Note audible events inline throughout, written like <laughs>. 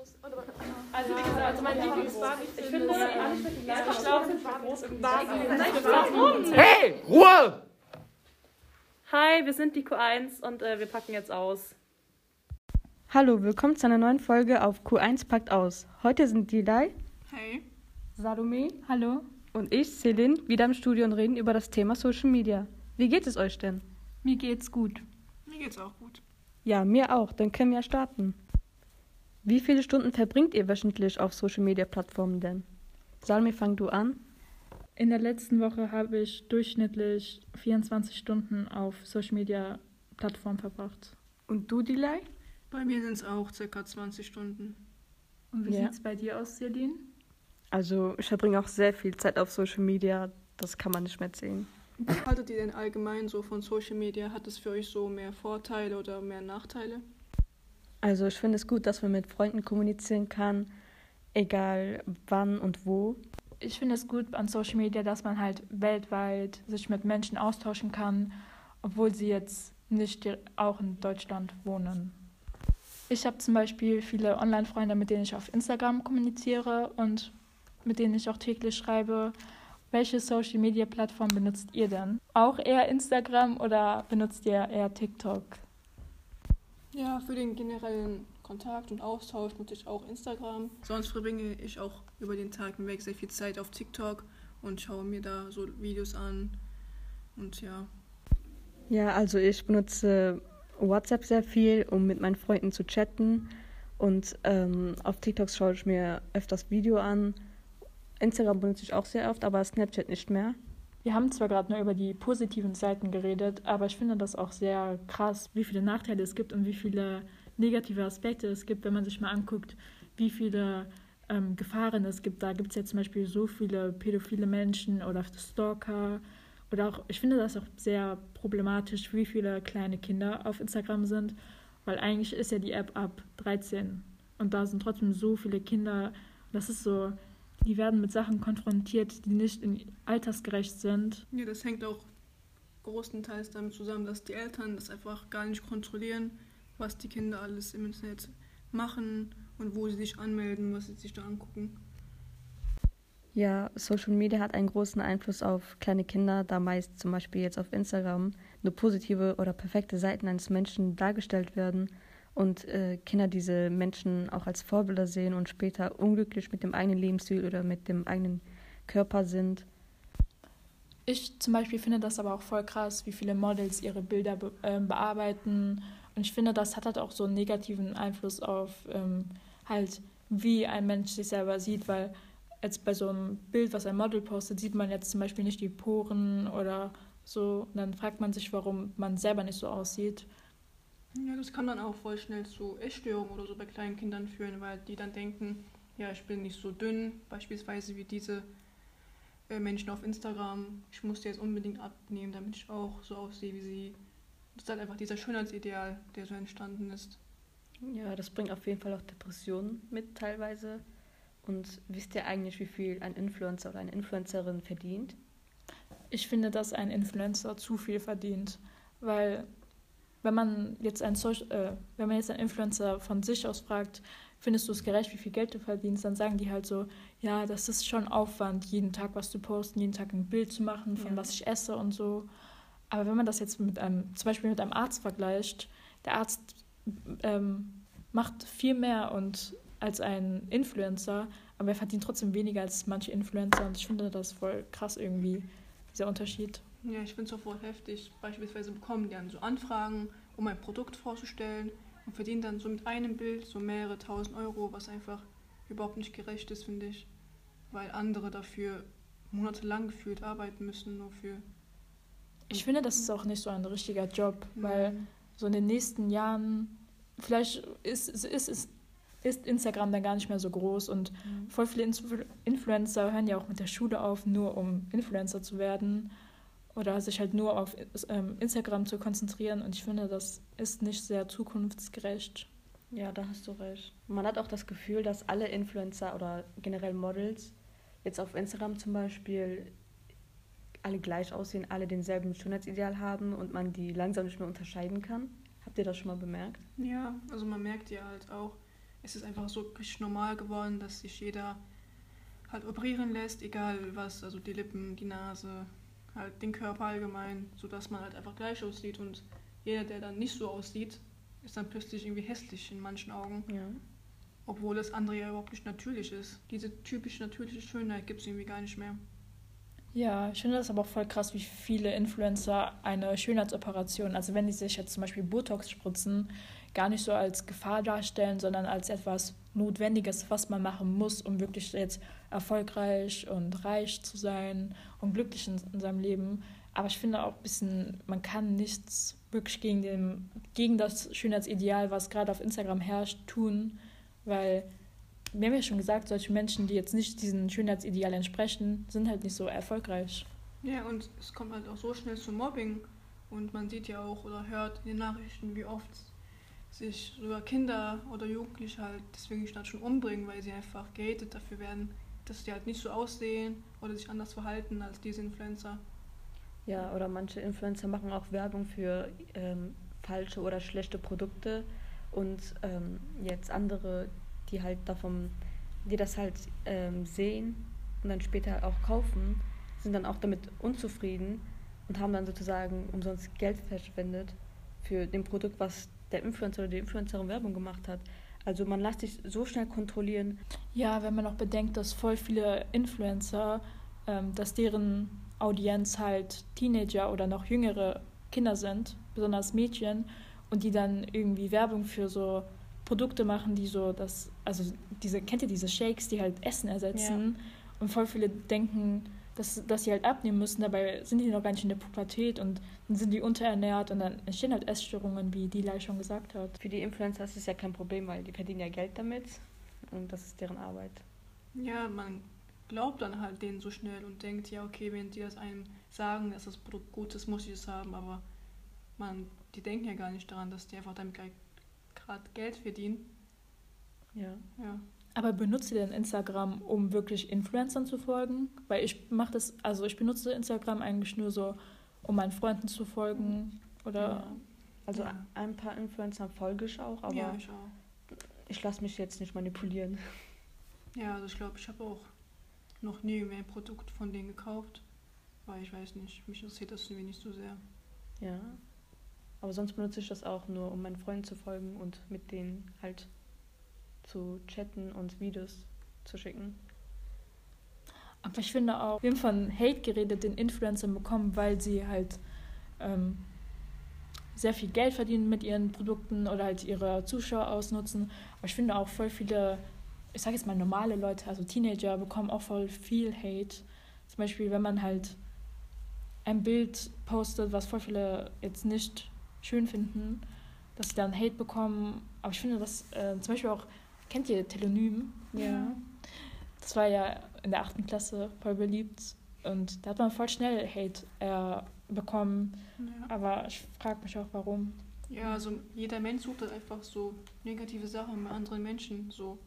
Also wie gesagt, also mein Lieblingsbarbie, ich finde, ich glaube, Warum? Hey, Ruhe! Hi, wir sind die Q1 und äh, wir packen jetzt aus. Hallo, willkommen zu einer neuen Folge auf Q1 packt aus. Heute sind Dilay, Hey. Salome Hallo, und ich, Celine, wieder im Studio und reden über das Thema Social Media. Wie geht es euch denn? mir geht's gut. Mir geht's auch gut. Ja, mir auch, dann können wir ja starten. Wie viele Stunden verbringt ihr wöchentlich auf Social Media Plattformen denn? Salome, fang du an. In der letzten Woche habe ich durchschnittlich 24 Stunden auf Social Media Plattformen verbracht. Und du, Dilay? Bei mir sind es auch circa 20 Stunden. Und wie Ja. sieht's bei dir aus, Celine? Also, ich verbringe auch sehr viel Zeit auf Social Media, das kann man nicht mehr sehen. Was haltet ihr denn allgemein so von Social Media? Hat es für euch so mehr Vorteile oder mehr Nachteile? Also, ich finde es gut, dass man mit Freunden kommunizieren kann, egal wann und wo. Ich finde es gut an Social Media, dass man halt weltweit sich mit Menschen austauschen kann, obwohl sie jetzt nicht auch in Deutschland wohnen. Ich habe zum Beispiel viele Online-Freunde, mit denen ich auf Instagram kommuniziere und mit denen ich auch täglich schreibe. Welche Social-Media-Plattform benutzt ihr denn? Auch eher Instagram oder benutzt ihr eher TikTok? Ja, für den generellen Kontakt und Austausch nutze ich auch Instagram. Sonst verbringe ich auch über den Tag hinweg sehr viel Zeit auf TikTok und schaue mir da so Videos an. Und ja, Ja, also ich benutze WhatsApp sehr viel, um mit meinen Freunden zu chatten. Und ähm, auf TikTok schaue ich mir öfters Video an. Instagram benutze ich auch sehr oft, aber Snapchat nicht mehr. Wir haben zwar gerade nur über die positiven Seiten geredet, aber ich finde das auch sehr krass, wie viele Nachteile es gibt und wie viele negative Aspekte es gibt, wenn man sich mal anguckt, wie viele ähm, Gefahren es gibt. Da gibt es ja zum Beispiel so viele pädophile Menschen oder Stalker. Oder auch, ich finde das auch sehr problematisch, wie viele kleine Kinder auf Instagram sind, weil eigentlich ist ja die App ab 13 und da sind trotzdem so viele Kinder. Das ist so, die werden mit Sachen konfrontiert, die nicht in altersgerecht sind. Ja, das hängt auch großenteils damit zusammen, dass die Eltern das einfach gar nicht kontrollieren, was die Kinder alles im Internet machen und wo sie sich anmelden, was sie sich da angucken. Ja, Social Media hat einen großen Einfluss auf kleine Kinder, da meist zum Beispiel jetzt auf Instagram nur positive oder perfekte Seiten eines Menschen dargestellt werden und äh, Kinder diese Menschen auch als Vorbilder sehen und später unglücklich mit dem eigenen Lebensstil oder mit dem eigenen Körper sind. Ich zum Beispiel finde das aber auch voll krass, wie viele Models ihre Bilder be ähm, bearbeiten. Und ich finde, das hat halt auch so einen negativen Einfluss auf ähm, halt, wie ein Mensch sich selber sieht, weil jetzt bei so einem Bild, was ein Model postet, sieht man jetzt zum Beispiel nicht die Poren oder so. Und dann fragt man sich, warum man selber nicht so aussieht. Ja, das kann dann auch voll schnell zu Essstörungen oder so bei kleinen Kindern führen, weil die dann denken, ja, ich bin nicht so dünn, beispielsweise wie diese äh, Menschen auf Instagram. Ich muss jetzt unbedingt abnehmen, damit ich auch so aussehe wie sie. Das ist halt einfach dieser Schönheitsideal, der so entstanden ist. Ja, das bringt auf jeden Fall auch Depressionen mit teilweise. Und wisst ihr eigentlich, wie viel ein Influencer oder eine Influencerin verdient? Ich finde, dass ein Influencer zu viel verdient, weil wenn man jetzt ein Social, äh, wenn man jetzt einen Influencer von sich aus fragt, findest du es gerecht, wie viel Geld du verdienst, dann sagen die halt so, ja, das ist schon Aufwand, jeden Tag was zu posten, jeden Tag ein Bild zu machen, von Ja. was ich esse und so. Aber wenn man das jetzt mit einem, zum Beispiel mit einem Arzt vergleicht, der Arzt ähm, macht viel mehr und als ein Influencer, aber er verdient trotzdem weniger als manche Influencer und ich finde das voll krass irgendwie, dieser Unterschied. Ja, ich finde es auch voll heftig. Beispielsweise bekommen die dann so Anfragen, um ein Produkt vorzustellen und verdienen dann so mit einem Bild so mehrere tausend Euro, was einfach überhaupt nicht gerecht ist, finde ich. Weil andere dafür monatelang gefühlt arbeiten müssen, nur für. Ich finde, das ist auch nicht so ein richtiger Job, weil so in den nächsten Jahren, vielleicht ist, ist, ist, ist, Instagram dann gar nicht mehr so groß und voll viele Influ- Influencer hören ja auch mit der Schule auf, nur um Influencer zu werden oder sich halt nur auf ähm, Instagram zu konzentrieren und ich finde, das ist nicht sehr zukunftsgerecht. Ja, da hast du recht. Man hat auch das Gefühl, dass alle Influencer oder generell Models jetzt auf Instagram zum Beispiel alle gleich aussehen, alle denselben Schönheitsideal haben und man die langsam nicht mehr unterscheiden kann. Habt ihr das schon mal bemerkt? Ja, also man merkt ja halt auch, es ist einfach so richtig normal geworden, dass sich jeder halt operieren lässt, egal was, also die Lippen, die Nase, halt den Körper allgemein, sodass man halt einfach gleich aussieht und jeder, der dann nicht so aussieht, ist dann plötzlich irgendwie hässlich in manchen Augen. Ja. Obwohl das andere ja überhaupt nicht natürlich ist. Diese typisch natürliche Schönheit gibt es irgendwie gar nicht mehr. Ja, ich finde das aber auch voll krass, wie viele Influencer eine Schönheitsoperation, also wenn die sich jetzt zum Beispiel Botox spritzen, gar nicht so als Gefahr darstellen, sondern als etwas Notwendiges, was man machen muss, um wirklich jetzt erfolgreich und reich zu sein und glücklich in, in seinem Leben. Aber ich finde auch ein bisschen, man kann nichts wirklich gegen, den, gegen das Schönheitsideal, was gerade auf Instagram herrscht, tun, weil wir haben ja schon gesagt, solche Menschen, die jetzt nicht diesem Schönheitsideal entsprechen, sind halt nicht so erfolgreich. Ja, und es kommt halt auch so schnell zu Mobbing. Und man sieht ja auch oder hört in den Nachrichten, wie oft sich sogar Kinder oder Jugendliche halt deswegen statt schon umbringen, weil sie einfach gehatet dafür werden, dass die halt nicht so aussehen oder sich anders verhalten als diese Influencer. Ja, oder manche Influencer machen auch Werbung für ähm, falsche oder schlechte Produkte und ähm, jetzt andere, die halt davon, die das halt ähm, sehen und dann später auch kaufen, sind dann auch damit unzufrieden und haben dann sozusagen umsonst Geld verschwendet für den Produkt, was der Influencer oder die Influencerin Werbung gemacht hat. Also man lässt sich so schnell kontrollieren. Ja, wenn man auch bedenkt, dass voll viele Influencer, ähm, dass deren Audienz halt Teenager oder noch jüngere Kinder sind, besonders Mädchen, und die dann irgendwie Werbung für so Produkte machen, die so das, also diese, kennt ihr diese Shakes, die halt Essen ersetzen? Ja. Und voll viele denken, dass, dass sie halt abnehmen müssen, dabei sind die noch gar nicht in der Pubertät und dann sind die unterernährt und dann entstehen halt Essstörungen, wie die Lai schon gesagt hat. Für die Influencer ist es ja kein Problem, weil die verdienen ja Geld damit und das ist deren Arbeit. Ja, man glaubt dann halt denen so schnell und denkt, ja, okay, wenn die das einem sagen, dass das Produkt gut ist, muss ich es haben, aber man, die denken ja gar nicht daran, dass die einfach damit gerade Geld verdienen. Ja. Ja. Aber benutzt ihr denn Instagram, um wirklich Influencern zu folgen? Weil ich mache das, also ich benutze Instagram eigentlich nur so, um meinen Freunden zu folgen. Oder ja. Also ja. ein paar Influencer folge ich auch, aber ja, ich, auch. ich lasse mich jetzt nicht manipulieren. Ja, also ich glaube, ich habe auch noch nie mehr ein Produkt von denen gekauft. Weil ich weiß nicht, mich interessiert das irgendwie nicht so sehr. Ja. Aber sonst benutze ich das auch nur, um meinen Freunden zu folgen und mit denen halt zu chatten und Videos zu schicken. Aber ich finde auch, wir haben von Hate geredet, den Influencern bekommen, weil sie halt ähm, sehr viel Geld verdienen mit ihren Produkten oder halt ihre Zuschauer ausnutzen. Aber ich finde auch voll viele, ich sage jetzt mal normale Leute, also Teenager, bekommen auch voll viel Hate. Zum Beispiel, wenn man halt ein Bild postet, was voll viele jetzt nicht schön finden, dass sie dann Hate bekommen. Aber ich finde das äh, zum Beispiel auch Kennt ihr Telonym? Ja. Das war ja in der achten Klasse voll beliebt. Und da hat man voll schnell Hate äh, bekommen. Ja. Aber ich frage mich auch, warum. Ja, also jeder Mensch sucht halt einfach so negative Sachen bei anderen Menschen. So.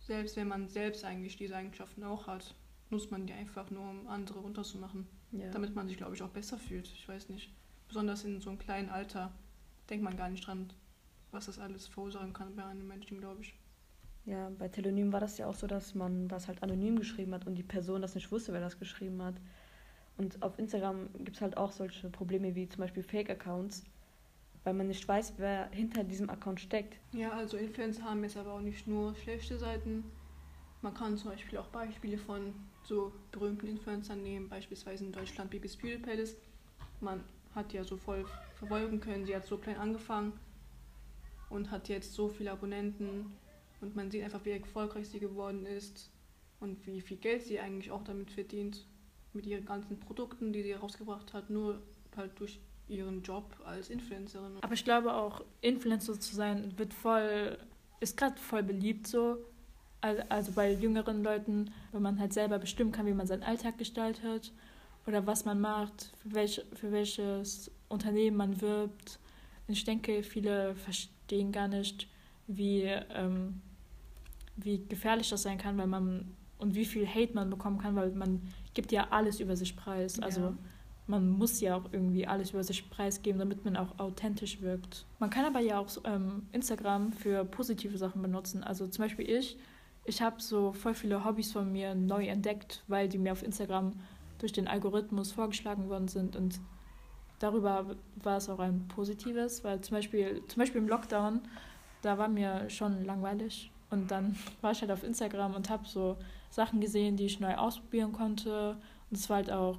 Selbst wenn man selbst eigentlich diese Eigenschaften auch hat, nutzt man die einfach nur, um andere runterzumachen. Ja. Damit man sich, glaube ich, auch besser fühlt. Ich weiß nicht. Besonders in so einem kleinen Alter denkt man gar nicht dran, was das alles verursachen kann bei einem Menschen, glaube ich. Ja, bei Telonym war das ja auch so, dass man das halt anonym geschrieben hat und die Person das nicht wusste, wer das geschrieben hat. Und auf Instagram gibt es halt auch solche Probleme wie zum Beispiel Fake-Accounts, weil man nicht weiß, wer hinter diesem Account steckt. Ja, also Influencer haben jetzt aber auch nicht nur schlechte Seiten. Man kann zum Beispiel auch Beispiele von so berühmten Influencern nehmen, beispielsweise in Deutschland Bibis Beauty Palace. Man hat ja so voll verfolgen können, sie hat so klein angefangen und hat jetzt so viele Abonnenten und man sieht einfach, wie erfolgreich sie geworden ist und wie viel Geld sie eigentlich auch damit verdient, mit ihren ganzen Produkten, die sie herausgebracht hat, nur halt durch ihren Job als Influencerin. Aber ich glaube auch, Influencer zu sein, wird voll, ist gerade voll beliebt so. Also bei jüngeren Leuten, wenn man halt selber bestimmen kann, wie man seinen Alltag gestaltet oder was man macht, für, welch, für welches Unternehmen man wirbt. Ich denke, viele verstehen gar nicht, wie, ähm, wie gefährlich das sein kann, weil man und wie viel Hate man bekommen kann, weil man gibt ja alles über sich preis. Also man muss ja auch irgendwie alles über sich preisgeben, damit man auch authentisch wirkt. Man kann aber ja auch ähm, Instagram für positive Sachen benutzen. Also zum Beispiel ich, ich habe so voll viele Hobbys von mir neu entdeckt, weil die mir auf Instagram durch den Algorithmus vorgeschlagen worden sind und darüber war es auch ein positives, weil zum Beispiel, zum Beispiel im Lockdown, da war mir schon langweilig und dann <laughs> war ich halt auf Instagram und habe so Sachen gesehen, die ich neu ausprobieren konnte und es war halt auch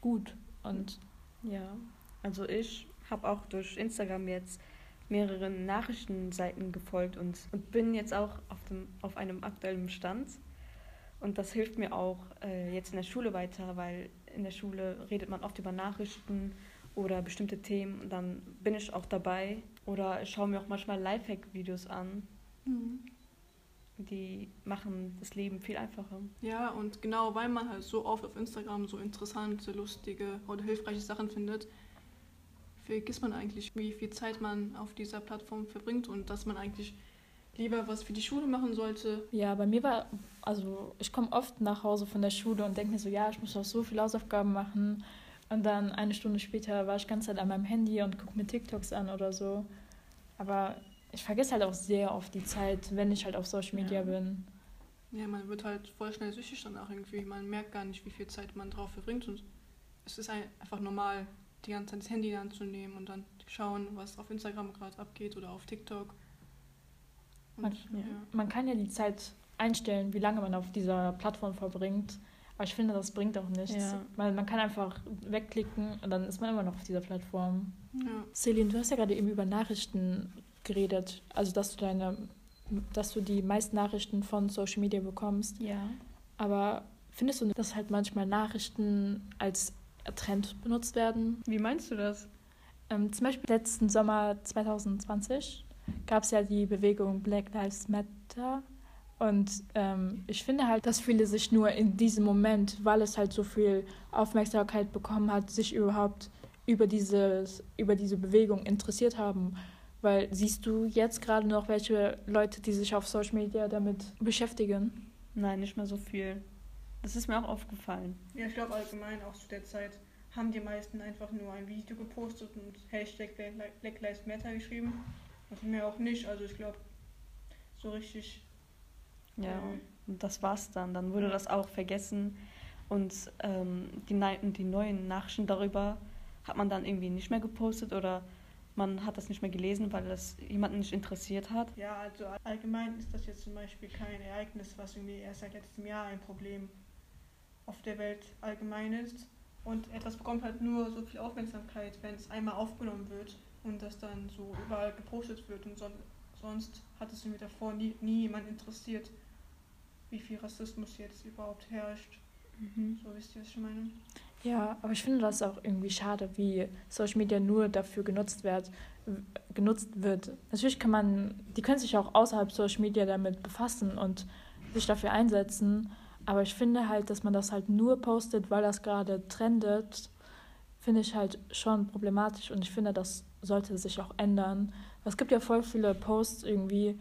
gut. Und ja, also ich habe auch durch Instagram jetzt mehreren Nachrichtenseiten gefolgt und, und bin jetzt auch auf, dem, auf einem aktuellen Stand. Und das hilft mir auch äh, jetzt in der Schule weiter, weil in der Schule redet man oft über Nachrichten oder bestimmte Themen und dann bin ich auch dabei oder ich schaue mir auch manchmal Lifehack-Videos an. Mhm die machen das Leben viel einfacher. Ja, und genau weil man halt so oft auf Instagram so interessante, lustige oder hilfreiche Sachen findet, vergisst man eigentlich, wie viel Zeit man auf dieser Plattform verbringt und dass man eigentlich lieber was für die Schule machen sollte. Ja, bei mir war, also ich komme oft nach Hause von der Schule und denke mir so, ja, ich muss auch so viele Hausaufgaben machen. Und dann eine Stunde später war ich ganz Zeit an meinem Handy und gucke mir TikToks an oder so. Aber ich vergesse halt auch sehr oft die Zeit, wenn ich halt auf Social Media ja. bin. Ja, man wird halt voll schnell süchtig dann auch irgendwie. Man merkt gar nicht, wie viel Zeit man drauf verbringt. Und es ist einfach normal, die ganze Zeit das Handy anzunehmen und dann schauen, was auf Instagram gerade abgeht oder auf TikTok. Man, ja. man kann ja die Zeit einstellen, wie lange man auf dieser Plattform verbringt. Aber ich finde, das bringt auch nichts. Ja. Weil man kann einfach wegklicken und dann ist man immer noch auf dieser Plattform. Ja. Celine, du hast ja gerade eben über Nachrichten geredet. Also dass du deine, dass du die meisten Nachrichten von Social Media bekommst. Ja. Aber findest du, dass halt manchmal Nachrichten als Trend benutzt werden? Wie meinst du das? Ähm, zum Beispiel letzten Sommer 2020 gab es ja die Bewegung Black Lives Matter. Und ähm, ich finde halt, dass viele sich nur in diesem Moment, weil es halt so viel Aufmerksamkeit bekommen hat, sich überhaupt über, dieses, über diese Bewegung interessiert haben. Weil siehst du jetzt gerade noch welche Leute, die sich auf Social Media damit beschäftigen? Nein, nicht mehr so viel. Das ist mir auch aufgefallen. Ja, ich glaube allgemein auch zu der Zeit haben die meisten einfach nur ein Video gepostet und Hashtag Black Lives Matter geschrieben. Und mehr auch nicht. Also ich glaube, so richtig. Ja, äh, und das war's dann. Dann wurde das auch vergessen. Und ähm, die, die neuen Nachrichten darüber hat man dann irgendwie nicht mehr gepostet oder man hat das nicht mehr gelesen, weil das jemanden nicht interessiert hat. Ja, also allgemein ist das jetzt zum Beispiel kein Ereignis, was irgendwie erst seit letztem Jahr ein Problem auf der Welt allgemein ist. Und etwas bekommt halt nur so viel Aufmerksamkeit, wenn es einmal aufgenommen wird und das dann so überall gepostet wird. Und so, sonst hat es irgendwie davor nie, nie jemand interessiert, wie viel Rassismus jetzt überhaupt herrscht. Mhm. So wisst ihr, was ich meine? Ja, aber ich finde das auch irgendwie schade, wie Social Media nur dafür genutzt wird. Genutzt wird. Natürlich kann man, die können sich auch außerhalb Social Media damit befassen und sich dafür einsetzen. Aber ich finde halt, dass man das halt nur postet, weil das gerade trendet, finde ich halt schon problematisch und ich finde, das sollte sich auch ändern. Es gibt ja voll viele Posts irgendwie,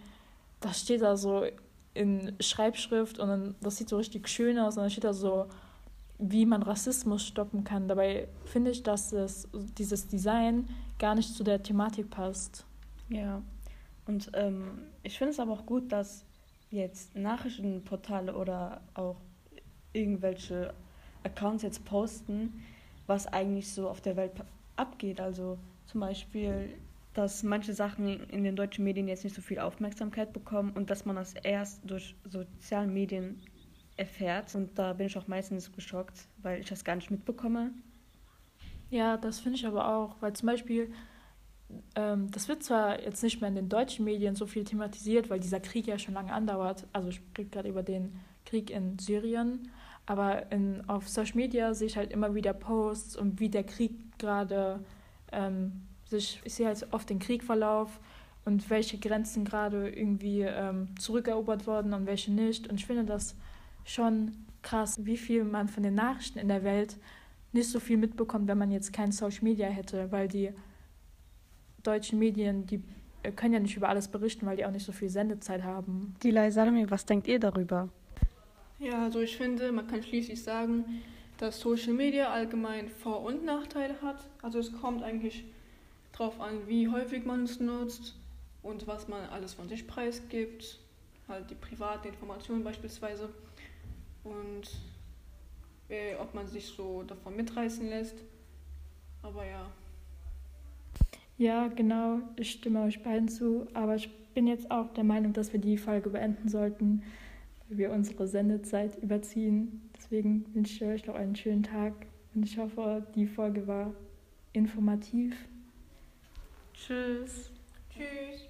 da steht da so in Schreibschrift und dann, das sieht so richtig schön aus und dann steht da so wie man Rassismus stoppen kann. Dabei finde ich, dass es, dieses Design gar nicht zu der Thematik passt. Ja, und ähm, ich finde es aber auch gut, dass jetzt Nachrichtenportale oder auch irgendwelche Accounts jetzt posten, was eigentlich so auf der Welt abgeht. Also zum Beispiel, dass manche Sachen in den deutschen Medien jetzt nicht so viel Aufmerksamkeit bekommen und dass man das erst durch soziale Medien erfährt. Und da bin ich auch meistens geschockt, weil ich das gar nicht mitbekomme. Ja, das finde ich aber auch, weil zum Beispiel, ähm, das wird zwar jetzt nicht mehr in den deutschen Medien so viel thematisiert, weil dieser Krieg ja schon lange andauert. Also ich spreche gerade über den Krieg in Syrien. Aber in, auf Social Media sehe ich halt immer wieder Posts und wie der Krieg gerade ähm, sich, ich sehe halt oft den Kriegverlauf und welche Grenzen gerade irgendwie ähm, zurückerobert wurden und welche nicht. Und ich finde das schon krass, wie viel man von den Nachrichten in der Welt nicht so viel mitbekommt, wenn man jetzt kein Social Media hätte, weil die deutschen Medien, die können ja nicht über alles berichten, weil die auch nicht so viel Sendezeit haben. Gilai Salome, was denkt ihr darüber? Ja, also ich finde, man kann schließlich sagen, dass Social Media allgemein Vor- und Nachteile hat. Also es kommt eigentlich darauf an, wie häufig man es nutzt und was man alles von sich preisgibt. Halt die privaten Informationen beispielsweise. Und äh, ob man sich so davon mitreißen lässt. Aber ja. Ja, genau, ich stimme euch beiden zu, aber ich bin jetzt auch der Meinung, dass wir die Folge beenden sollten, weil wir unsere Sendezeit überziehen. Deswegen wünsche ich euch noch einen schönen Tag und ich hoffe, die Folge war informativ. Tschüss. Tschüss.